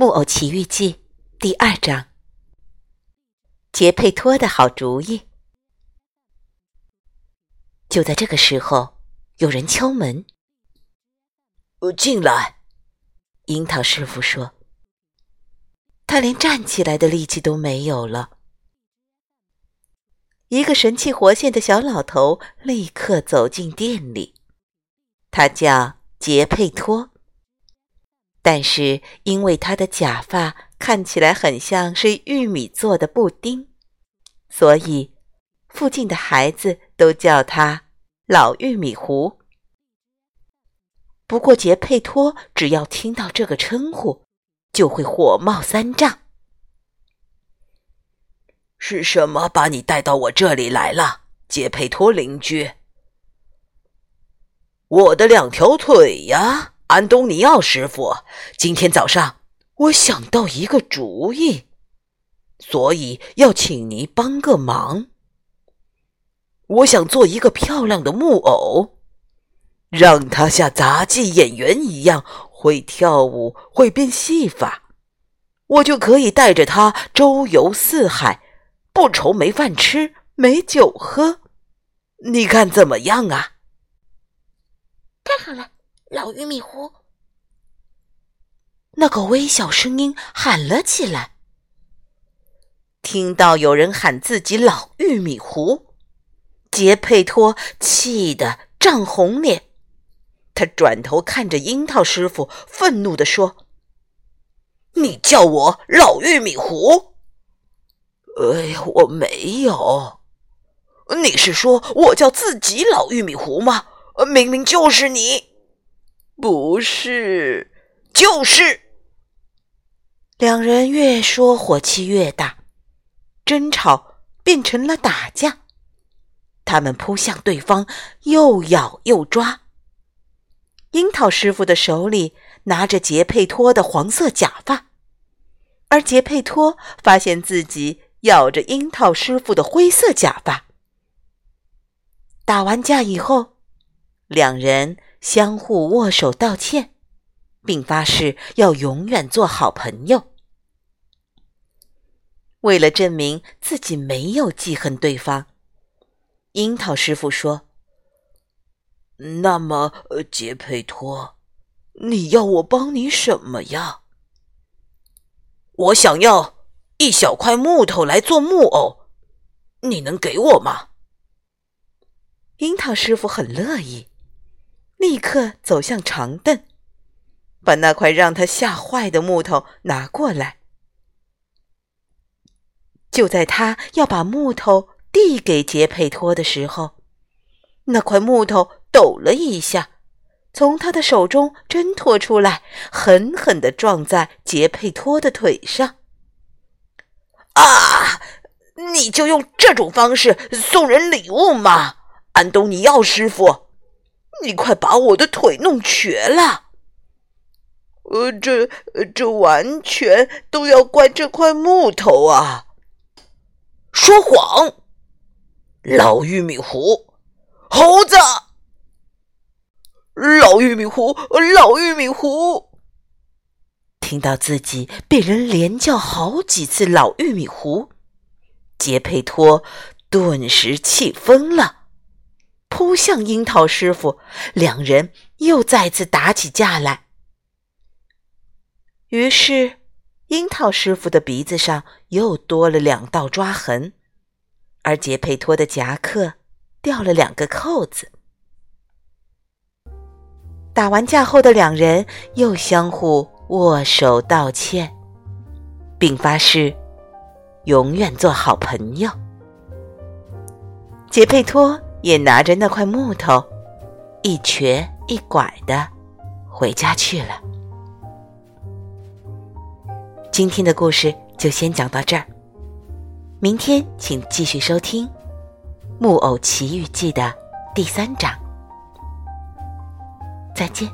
木偶奇遇记》第二章：杰佩托的好主意。就在这个时候，有人敲门。进来，樱桃师傅说。他连站起来的力气都没有了。一个神气活现的小老头立刻走进店里，他叫杰佩托。但是，因为他的假发看起来很像是玉米做的布丁，所以附近的孩子都叫他“老玉米糊”。不过，杰佩托只要听到这个称呼，就会火冒三丈。是什么把你带到我这里来了，杰佩托邻居？我的两条腿呀！安东尼奥师傅，今天早上我想到一个主意，所以要请您帮个忙。我想做一个漂亮的木偶，让他像杂技演员一样会跳舞、会变戏法，我就可以带着他周游四海，不愁没饭吃、没酒喝。你看怎么样啊？太好了！老玉米糊，那个微小声音喊了起来。听到有人喊自己“老玉米糊”，杰佩托气得涨红脸。他转头看着樱桃师傅，愤怒地说：“你叫我老玉米糊？哎呀，我没有。你是说我叫自己老玉米糊吗？明明就是你。”不是，就是。两人越说火气越大，争吵变成了打架。他们扑向对方，又咬又抓。樱桃师傅的手里拿着杰佩托的黄色假发，而杰佩托发现自己咬着樱桃师傅的灰色假发。打完架以后，两人。相互握手道歉，并发誓要永远做好朋友。为了证明自己没有记恨对方，樱桃师傅说：“那么，杰佩托，你要我帮你什么呀？我想要一小块木头来做木偶，你能给我吗？”樱桃师傅很乐意。立刻走向长凳，把那块让他吓坏的木头拿过来。就在他要把木头递给杰佩托的时候，那块木头抖了一下，从他的手中挣脱出来，狠狠地撞在杰佩托的腿上。啊！你就用这种方式送人礼物吗，安东尼奥师傅？你快把我的腿弄瘸了！呃，这这完全都要怪这块木头啊！说谎！老玉米糊，猴子！老玉米糊，老玉米糊！听到自己被人连叫好几次“老玉米糊”，杰佩托顿时气疯了。扑向樱桃师傅，两人又再次打起架来。于是，樱桃师傅的鼻子上又多了两道抓痕，而杰佩托的夹克掉了两个扣子。打完架后的两人又相互握手道歉，并发誓永远做好朋友。杰佩托。也拿着那块木头，一瘸一拐的回家去了。今天的故事就先讲到这儿，明天请继续收听《木偶奇遇记》的第三章。再见。